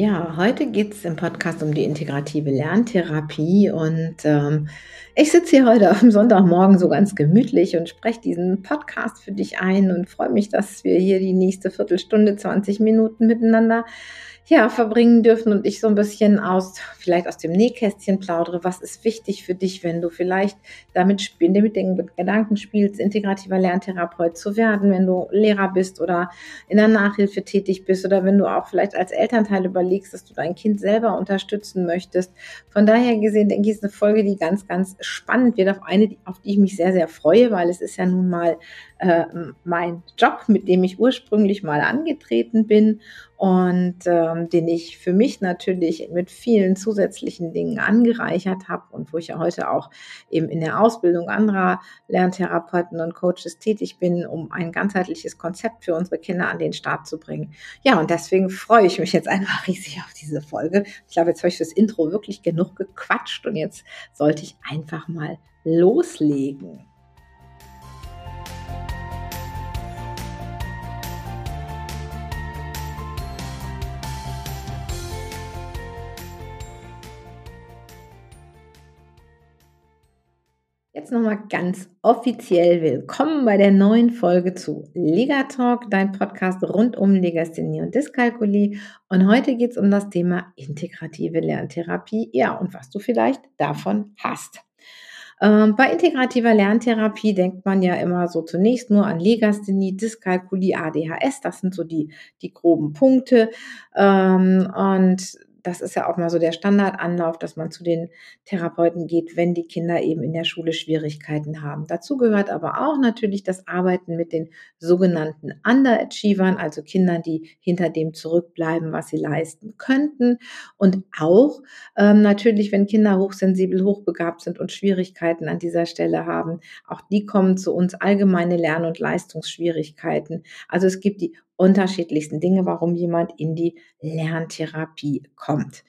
Ja, heute geht es im Podcast um die integrative Lerntherapie und ähm, ich sitze hier heute am Sonntagmorgen so ganz gemütlich und spreche diesen Podcast für dich ein und freue mich, dass wir hier die nächste Viertelstunde, 20 Minuten miteinander ja, verbringen dürfen und ich so ein bisschen aus, vielleicht aus dem Nähkästchen plaudere. Was ist wichtig für dich, wenn du vielleicht damit, mit den Gedanken spielst, integrativer Lerntherapeut zu werden, wenn du Lehrer bist oder in der Nachhilfe tätig bist oder wenn du auch vielleicht als Elternteil überlegst, dass du dein Kind selber unterstützen möchtest. Von daher gesehen, denke ich, ist eine Folge, die ganz, ganz spannend wird, auf eine, auf die ich mich sehr, sehr freue, weil es ist ja nun mal äh, mein Job, mit dem ich ursprünglich mal angetreten bin und ähm, den ich für mich natürlich mit vielen zusätzlichen Dingen angereichert habe und wo ich ja heute auch eben in der Ausbildung anderer Lerntherapeuten und Coaches tätig bin, um ein ganzheitliches Konzept für unsere Kinder an den Start zu bringen. Ja, und deswegen freue ich mich jetzt einfach riesig auf diese Folge. Ich glaube, jetzt habe ich das Intro wirklich genug gequatscht und jetzt sollte ich einfach mal loslegen. Jetzt nochmal ganz offiziell willkommen bei der neuen Folge zu Lega Talk, dein Podcast rund um Legasthenie und Dyskalkulie. Und heute geht es um das Thema integrative Lerntherapie. Ja, und was du vielleicht davon hast. Ähm, bei integrativer Lerntherapie denkt man ja immer so zunächst nur an Legasthenie, Dyskalkulie, ADHS. Das sind so die, die groben Punkte. Ähm, und das ist ja auch mal so der Standardanlauf, dass man zu den Therapeuten geht, wenn die Kinder eben in der Schule Schwierigkeiten haben. Dazu gehört aber auch natürlich das Arbeiten mit den sogenannten Underachievern, also Kindern, die hinter dem zurückbleiben, was sie leisten könnten. Und auch ähm, natürlich, wenn Kinder hochsensibel, hochbegabt sind und Schwierigkeiten an dieser Stelle haben, auch die kommen zu uns allgemeine Lern- und Leistungsschwierigkeiten. Also es gibt die unterschiedlichsten Dinge, warum jemand in die Lerntherapie kommt.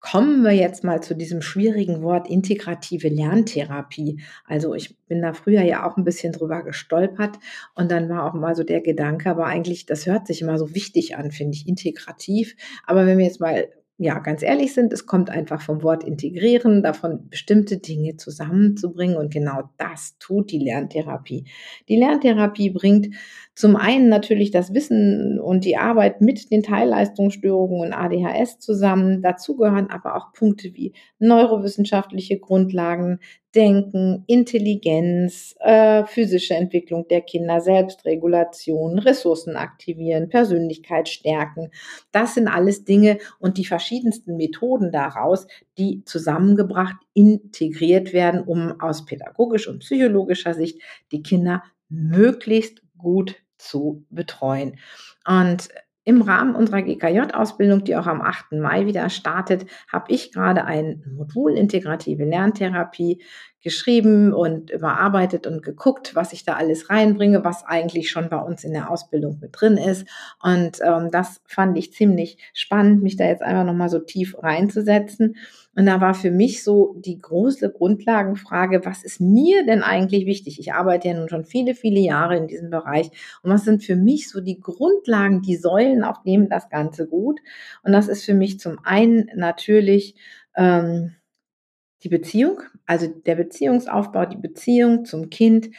Kommen wir jetzt mal zu diesem schwierigen Wort integrative Lerntherapie. Also ich bin da früher ja auch ein bisschen drüber gestolpert und dann war auch mal so der Gedanke, aber eigentlich, das hört sich immer so wichtig an, finde ich, integrativ. Aber wenn wir jetzt mal ja, ganz ehrlich sind, es kommt einfach vom Wort integrieren, davon bestimmte Dinge zusammenzubringen und genau das tut die Lerntherapie. Die Lerntherapie bringt zum einen natürlich das Wissen und die Arbeit mit den Teilleistungsstörungen und ADHS zusammen. Dazu gehören aber auch Punkte wie neurowissenschaftliche Grundlagen, Denken, Intelligenz, äh, physische Entwicklung der Kinder, Selbstregulation, Ressourcen aktivieren, Persönlichkeit stärken. Das sind alles Dinge und die verschiedensten Methoden daraus, die zusammengebracht, integriert werden, um aus pädagogisch und psychologischer Sicht die Kinder möglichst gut zu betreuen. Und im Rahmen unserer GKJ-Ausbildung, die auch am 8. Mai wieder startet, habe ich gerade ein Modul Integrative Lerntherapie geschrieben und überarbeitet und geguckt, was ich da alles reinbringe, was eigentlich schon bei uns in der Ausbildung mit drin ist. Und ähm, das fand ich ziemlich spannend, mich da jetzt einfach nochmal so tief reinzusetzen. Und da war für mich so die große Grundlagenfrage, was ist mir denn eigentlich wichtig? Ich arbeite ja nun schon viele, viele Jahre in diesem Bereich. Und was sind für mich so die Grundlagen, die Säulen, auf denen das Ganze gut? Und das ist für mich zum einen natürlich ähm, die Beziehung, also der Beziehungsaufbau, die Beziehung zum Kind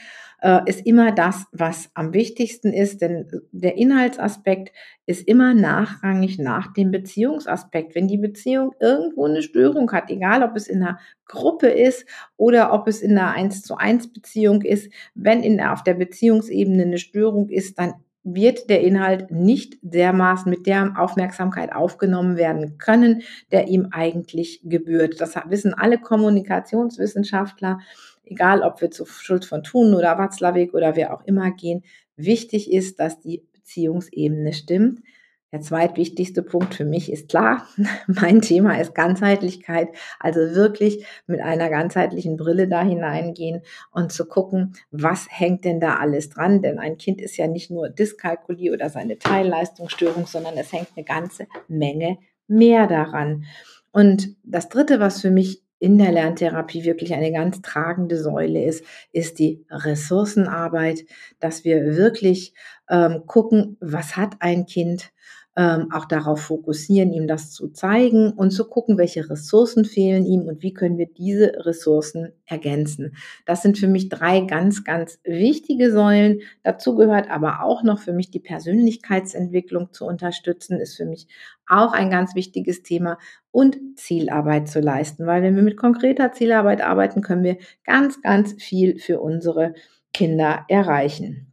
äh, ist immer das, was am wichtigsten ist, denn der Inhaltsaspekt ist immer nachrangig nach dem Beziehungsaspekt. Wenn die Beziehung irgendwo eine Störung hat, egal ob es in einer Gruppe ist oder ob es in einer 1 zu 1 Beziehung ist, wenn in, auf der Beziehungsebene eine Störung ist, dann wird der Inhalt nicht dermaßen mit der Aufmerksamkeit aufgenommen werden können, der ihm eigentlich gebührt. Das wissen alle Kommunikationswissenschaftler, egal ob wir zu Schulz von Thun oder Watzlawick oder wer auch immer gehen. Wichtig ist, dass die Beziehungsebene stimmt. Der zweitwichtigste Punkt für mich ist klar, mein Thema ist Ganzheitlichkeit, also wirklich mit einer ganzheitlichen Brille da hineingehen und zu gucken, was hängt denn da alles dran, denn ein Kind ist ja nicht nur Dyskalkulie oder seine Teilleistungsstörung, sondern es hängt eine ganze Menge mehr daran. Und das Dritte, was für mich in der Lerntherapie wirklich eine ganz tragende Säule ist, ist die Ressourcenarbeit, dass wir wirklich ähm, gucken, was hat ein Kind, ähm, auch darauf fokussieren, ihm das zu zeigen und zu gucken, welche Ressourcen fehlen ihm und wie können wir diese Ressourcen ergänzen. Das sind für mich drei ganz, ganz wichtige Säulen. Dazu gehört aber auch noch für mich die Persönlichkeitsentwicklung zu unterstützen, ist für mich auch ein ganz wichtiges Thema und Zielarbeit zu leisten, weil wenn wir mit konkreter Zielarbeit arbeiten, können wir ganz, ganz viel für unsere Kinder erreichen.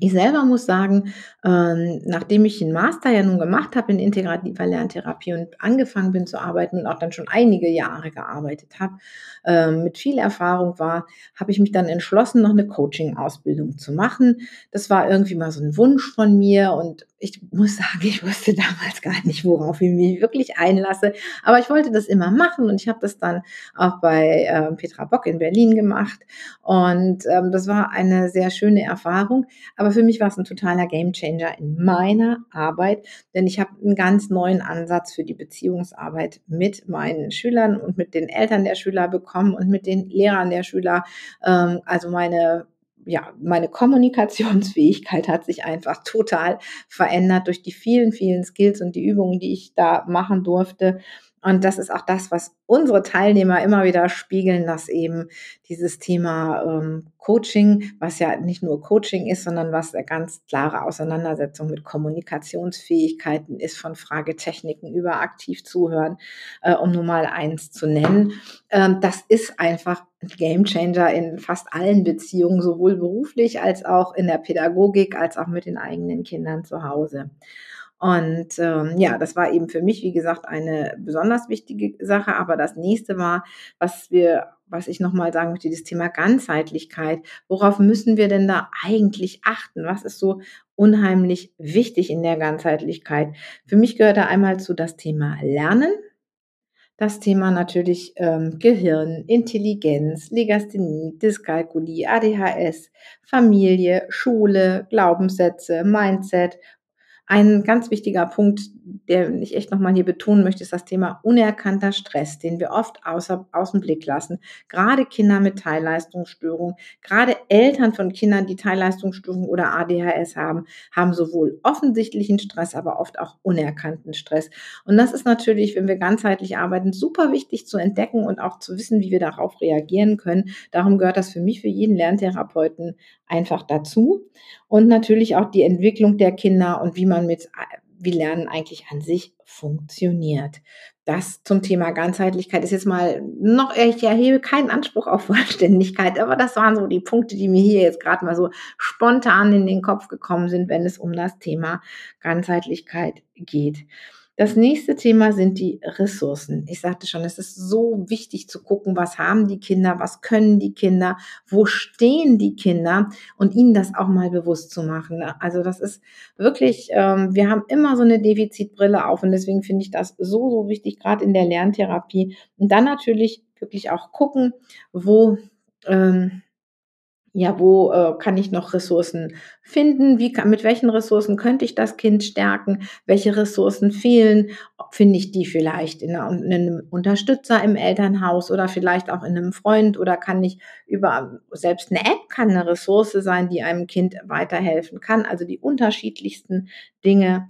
Ich selber muss sagen, ähm, nachdem ich den Master ja nun gemacht habe in integrativer Lerntherapie und angefangen bin zu arbeiten und auch dann schon einige Jahre gearbeitet habe, ähm, mit viel Erfahrung war, habe ich mich dann entschlossen, noch eine Coaching-Ausbildung zu machen. Das war irgendwie mal so ein Wunsch von mir und ich muss sagen, ich wusste damals gar nicht, worauf ich mich wirklich einlasse. Aber ich wollte das immer machen und ich habe das dann auch bei äh, Petra Bock in Berlin gemacht. Und ähm, das war eine sehr schöne Erfahrung. Aber für mich war es ein totaler Gamechanger in meiner Arbeit, denn ich habe einen ganz neuen Ansatz für die Beziehungsarbeit mit meinen Schülern und mit den Eltern der Schüler bekommen und mit den Lehrern der Schüler. Ähm, also meine ja, meine Kommunikationsfähigkeit hat sich einfach total verändert durch die vielen, vielen Skills und die Übungen, die ich da machen durfte. Und das ist auch das, was unsere Teilnehmer immer wieder spiegeln, dass eben dieses Thema ähm, Coaching, was ja nicht nur Coaching ist, sondern was eine ganz klare Auseinandersetzung mit Kommunikationsfähigkeiten ist, von Fragetechniken über aktiv zuhören, äh, um nur mal eins zu nennen. Ähm, das ist einfach ein Gamechanger in fast allen Beziehungen, sowohl beruflich als auch in der Pädagogik, als auch mit den eigenen Kindern zu Hause. Und ähm, ja, das war eben für mich, wie gesagt, eine besonders wichtige Sache. Aber das nächste war, was wir, was ich nochmal sagen möchte, das Thema Ganzheitlichkeit. Worauf müssen wir denn da eigentlich achten? Was ist so unheimlich wichtig in der Ganzheitlichkeit? Für mich gehört da einmal zu das Thema Lernen. Das Thema natürlich ähm, Gehirn, Intelligenz, Legasthenie, Dyskalkulie, ADHS, Familie, Schule, Glaubenssätze, Mindset ein ganz wichtiger Punkt, der ich echt nochmal hier betonen möchte, ist das Thema unerkannter Stress, den wir oft außer, aus dem Blick lassen. Gerade Kinder mit Teilleistungsstörung, gerade Eltern von Kindern, die Teilleistungsstörung oder ADHS haben, haben sowohl offensichtlichen Stress, aber oft auch unerkannten Stress. Und das ist natürlich, wenn wir ganzheitlich arbeiten, super wichtig zu entdecken und auch zu wissen, wie wir darauf reagieren können. Darum gehört das für mich, für jeden Lerntherapeuten einfach dazu. Und natürlich auch die Entwicklung der Kinder und wie man mit, wie Lernen eigentlich an sich funktioniert. Das zum Thema Ganzheitlichkeit ist jetzt mal noch, ich erhebe keinen Anspruch auf Vollständigkeit, aber das waren so die Punkte, die mir hier jetzt gerade mal so spontan in den Kopf gekommen sind, wenn es um das Thema Ganzheitlichkeit geht. Das nächste Thema sind die Ressourcen. Ich sagte schon, es ist so wichtig zu gucken, was haben die Kinder, was können die Kinder, wo stehen die Kinder und ihnen das auch mal bewusst zu machen. Also das ist wirklich, ähm, wir haben immer so eine Defizitbrille auf und deswegen finde ich das so, so wichtig, gerade in der Lerntherapie. Und dann natürlich wirklich auch gucken, wo ähm, ja, wo äh, kann ich noch Ressourcen finden? Wie mit welchen Ressourcen könnte ich das Kind stärken? Welche Ressourcen fehlen? Finde ich die vielleicht in, in, einem Unterstützer im Elternhaus oder vielleicht auch in einem Freund oder kann ich über selbst eine App kann eine Ressource sein, die einem Kind weiterhelfen kann. Also die unterschiedlichsten Dinge.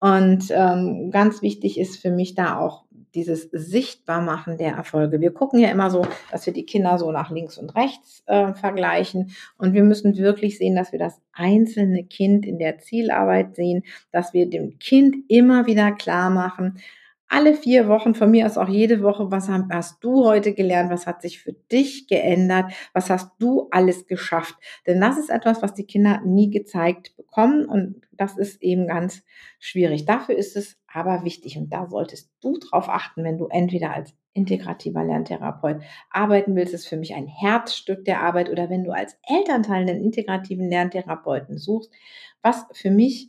Und ähm, ganz wichtig ist für mich da auch dieses Sichtbarmachen der Erfolge. Wir gucken ja immer so, dass wir die Kinder so nach links und rechts äh, vergleichen. Und wir müssen wirklich sehen, dass wir das einzelne Kind in der Zielarbeit sehen, dass wir dem Kind immer wieder klar machen, alle vier Wochen, von mir aus auch jede Woche, was hast du heute gelernt, was hat sich für dich geändert, was hast du alles geschafft. Denn das ist etwas, was die Kinder nie gezeigt bekommen und das ist eben ganz schwierig. Dafür ist es aber wichtig und da solltest du drauf achten, wenn du entweder als integrativer Lerntherapeut arbeiten willst, ist für mich ein Herzstück der Arbeit oder wenn du als Elternteil einen integrativen Lerntherapeuten suchst, was für mich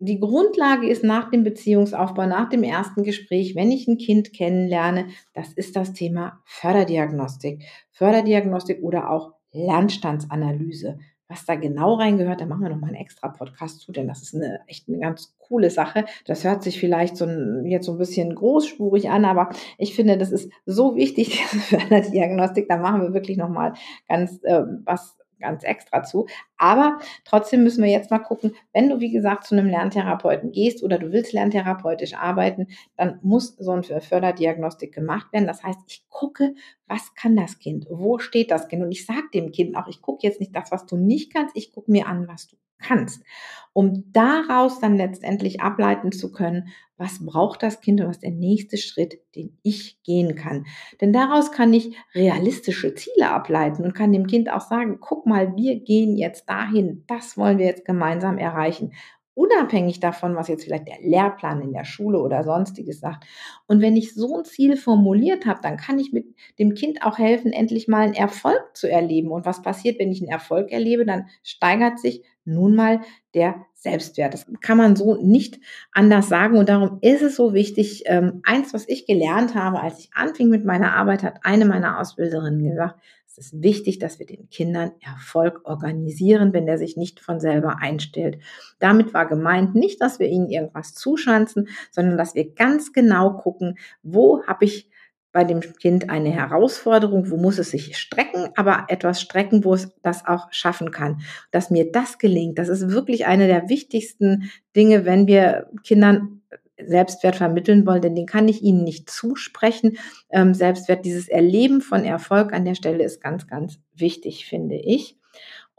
die Grundlage ist nach dem Beziehungsaufbau, nach dem ersten Gespräch, wenn ich ein Kind kennenlerne, das ist das Thema Förderdiagnostik. Förderdiagnostik oder auch Lernstandsanalyse. Was da genau reingehört, da machen wir nochmal einen extra Podcast zu, denn das ist eine echt eine ganz coole Sache. Das hört sich vielleicht so ein, jetzt so ein bisschen großspurig an, aber ich finde, das ist so wichtig, diese Förderdiagnostik. Da machen wir wirklich nochmal ganz äh, was ganz extra zu. Aber trotzdem müssen wir jetzt mal gucken, wenn du, wie gesagt, zu einem Lerntherapeuten gehst oder du willst lerntherapeutisch arbeiten, dann muss so eine Förderdiagnostik gemacht werden. Das heißt, ich gucke, was kann das Kind? Wo steht das Kind? Und ich sage dem Kind auch, ich gucke jetzt nicht das, was du nicht kannst, ich gucke mir an, was du kannst, um daraus dann letztendlich ableiten zu können, was braucht das Kind und was ist der nächste Schritt, den ich gehen kann. Denn daraus kann ich realistische Ziele ableiten und kann dem Kind auch sagen, guck mal, wir gehen jetzt dahin, das wollen wir jetzt gemeinsam erreichen unabhängig davon, was jetzt vielleicht der Lehrplan in der Schule oder sonstiges sagt. Und wenn ich so ein Ziel formuliert habe, dann kann ich mit dem Kind auch helfen, endlich mal einen Erfolg zu erleben. Und was passiert, wenn ich einen Erfolg erlebe? Dann steigert sich nun mal der Selbstwert. Das kann man so nicht anders sagen. Und darum ist es so wichtig. Ähm, eins, was ich gelernt habe, als ich anfing mit meiner Arbeit, hat eine meiner Ausbilderinnen gesagt, es ist wichtig, dass wir den Kindern Erfolg organisieren, wenn der sich nicht von selber einstellt. Damit war gemeint nicht, dass wir ihnen irgendwas zuschanzen, sondern dass wir ganz genau gucken, wo habe ich bei dem Kind eine Herausforderung, wo muss es sich strecken, aber etwas strecken, wo es das auch schaffen kann. Dass mir das gelingt, das ist wirklich eine der wichtigsten Dinge, wenn wir Kindern Selbstwert vermitteln wollen, denn den kann ich Ihnen nicht zusprechen. Ähm, Selbstwert, dieses Erleben von Erfolg an der Stelle ist ganz, ganz wichtig, finde ich.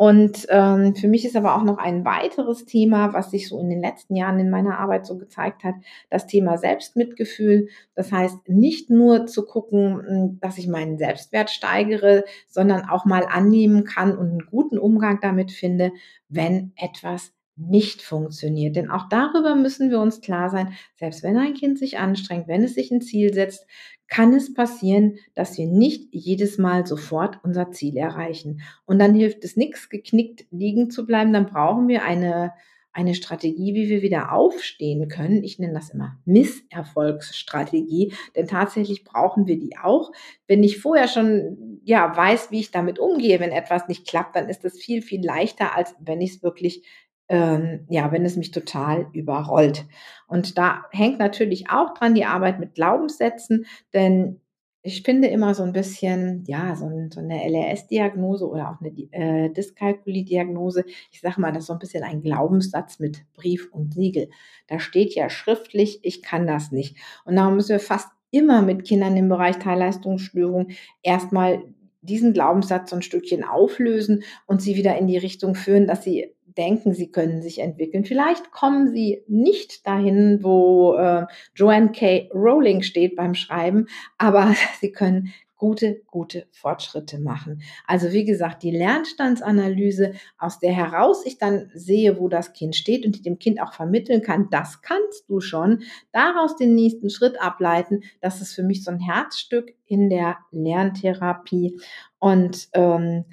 Und ähm, für mich ist aber auch noch ein weiteres Thema, was sich so in den letzten Jahren in meiner Arbeit so gezeigt hat, das Thema Selbstmitgefühl. Das heißt, nicht nur zu gucken, hm, dass ich meinen Selbstwert steigere, sondern auch mal annehmen kann und einen guten Umgang damit finde, wenn etwas nicht funktioniert. Denn auch darüber müssen wir uns klar sein, selbst wenn ein Kind sich anstrengt, wenn es sich ein Ziel setzt, kann es passieren, dass wir nicht jedes Mal sofort unser Ziel erreichen. Und dann hilft es nichts, geknickt liegen zu bleiben. Dann brauchen wir eine, eine Strategie, wie wir wieder aufstehen können. Ich nenne das immer Misserfolgsstrategie, denn tatsächlich brauchen wir die auch. Wenn ich vorher schon ja weiß, wie ich damit umgehe, wenn etwas nicht klappt, dann ist das viel viel leichter, als wenn ich es wirklich ähm, ja, wenn es mich total überrollt. Und da hängt natürlich auch dran die Arbeit mit Glaubenssätzen, denn ich finde immer so ein bisschen, ja, so, ein, so eine LRS-Diagnose oder auch eine äh, Dyskalkulie-Diagnose, ich sage mal, das ist so ein bisschen ein Glaubenssatz mit Brief und Siegel. Da steht ja schriftlich, ich kann das nicht. Und darum müssen wir fast immer mit Kindern im Bereich Teilleistungsstörung erstmal diesen Glaubenssatz so ein Stückchen auflösen und sie wieder in die Richtung führen, dass sie denken, sie können sich entwickeln. Vielleicht kommen sie nicht dahin, wo äh, Joanne K. Rowling steht beim Schreiben, aber sie können gute, gute Fortschritte machen. Also wie gesagt, die Lernstandsanalyse, aus der heraus ich dann sehe, wo das Kind steht und die dem Kind auch vermitteln kann, das kannst du schon, daraus den nächsten Schritt ableiten, das ist für mich so ein Herzstück in der Lerntherapie. Und ähm,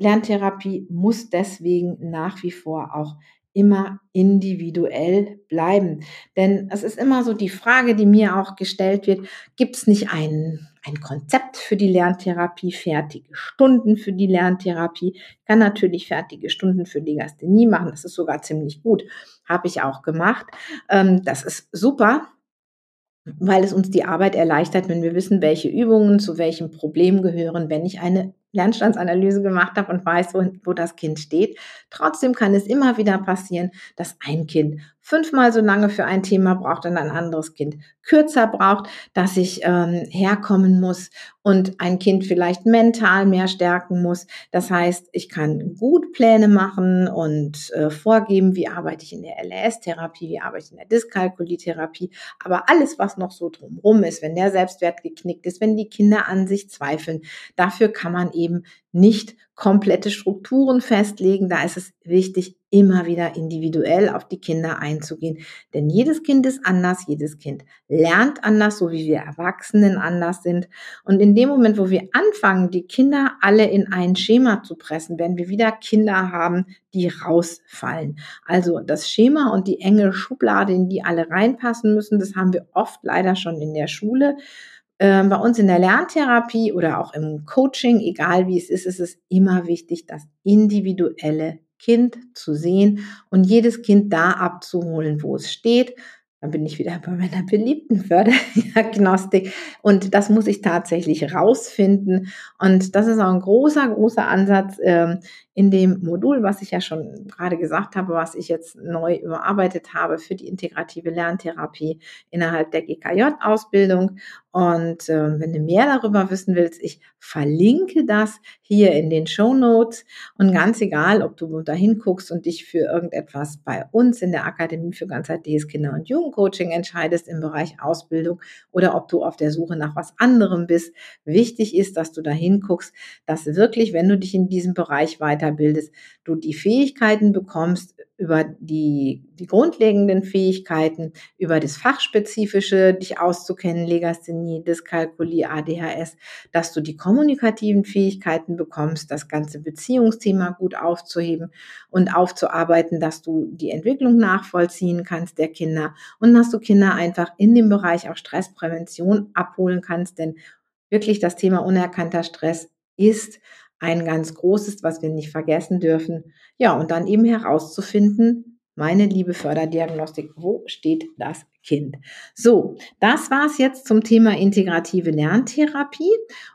Lerntherapie muss deswegen nach wie vor auch immer individuell bleiben. Denn es ist immer so die Frage, die mir auch gestellt wird, gibt es nicht ein, ein Konzept für die Lerntherapie, fertige Stunden für die Lerntherapie? Ich kann natürlich fertige Stunden für Legasthenie machen, das ist sogar ziemlich gut, habe ich auch gemacht. Ähm, das ist super, weil es uns die Arbeit erleichtert, wenn wir wissen, welche Übungen zu welchem Problem gehören, wenn ich eine Lernstandsanalyse gemacht habe und weiß, wo, wo das Kind steht. Trotzdem kann es immer wieder passieren, dass ein Kind fünfmal so lange für ein Thema braucht und ein anderes Kind kürzer braucht, dass ich ähm, herkommen muss und ein Kind vielleicht mental mehr stärken muss. Das heißt, ich kann gut Pläne machen und äh, vorgeben, wie arbeite ich in der LRS-Therapie, wie arbeite ich in der Dyskalkulie-Therapie. Aber alles, was noch so drumherum ist, wenn der Selbstwert geknickt ist, wenn die Kinder an sich zweifeln, dafür kann man eben nicht komplette Strukturen festlegen. Da ist es wichtig, immer wieder individuell auf die Kinder einzugehen. Denn jedes Kind ist anders, jedes Kind lernt anders, so wie wir Erwachsenen anders sind. Und in dem Moment, wo wir anfangen, die Kinder alle in ein Schema zu pressen, werden wir wieder Kinder haben, die rausfallen. Also das Schema und die enge Schublade, in die alle reinpassen müssen, das haben wir oft leider schon in der Schule. Ähm, bei uns in der Lerntherapie oder auch im Coaching, egal wie es ist, ist es immer wichtig, das individuelle Kind zu sehen und jedes Kind da abzuholen, wo es steht. Dann bin ich wieder bei meiner beliebten Förderdiagnostik. Und das muss ich tatsächlich rausfinden. Und das ist auch ein großer, großer Ansatz ähm, in dem Modul, was ich ja schon gerade gesagt habe, was ich jetzt neu überarbeitet habe für die integrative Lerntherapie innerhalb der GKJ-Ausbildung. Und äh, wenn du mehr darüber wissen willst, ich verlinke das hier in den Show Notes. Und ganz egal, ob du da hinguckst und dich für irgendetwas bei uns in der Akademie für ganzheitliches Kinder- und Jugendcoaching entscheidest im Bereich Ausbildung oder ob du auf der Suche nach was anderem bist. Wichtig ist, dass du da hinguckst, dass wirklich, wenn du dich in diesem Bereich weiterbildest, du die Fähigkeiten bekommst, über die, die grundlegenden Fähigkeiten, über das Fachspezifische dich auszukennen, Legasthenie, Dyskalkulie, ADHS, dass du die kommunikativen Fähigkeiten bekommst, das ganze Beziehungsthema gut aufzuheben und aufzuarbeiten, dass du die Entwicklung nachvollziehen kannst der Kinder und dass du Kinder einfach in dem Bereich auch Stressprävention abholen kannst, denn wirklich das Thema unerkannter Stress ist ein ganz großes, was wir nicht vergessen dürfen. Ja, und dann eben herauszufinden, meine liebe Förderdiagnostik, wo steht das Kind? So, das war's jetzt zum Thema integrative Lerntherapie.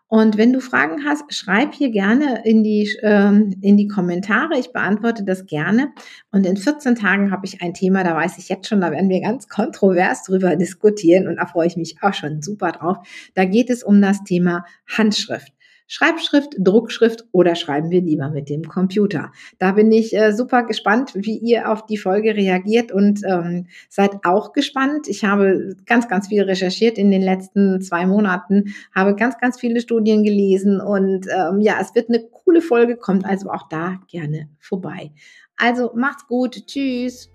Und wenn du Fragen hast, schreib hier gerne in die, ähm, in die Kommentare. Ich beantworte das gerne. Und in 14 Tagen habe ich ein Thema, da weiß ich jetzt schon, da werden wir ganz kontrovers drüber diskutieren und da freue ich mich auch schon super drauf. Da geht es um das Thema Handschrift. Schreibschrift, Druckschrift oder schreiben wir lieber mit dem Computer? Da bin ich äh, super gespannt, wie ihr auf die Folge reagiert und ähm, seid auch gespannt. Ich habe ganz, ganz viel recherchiert in den letzten zwei Monaten, habe ganz, ganz viele Studien gelesen und ähm, ja, es wird eine coole Folge, kommt also auch da gerne vorbei. Also macht's gut, tschüss.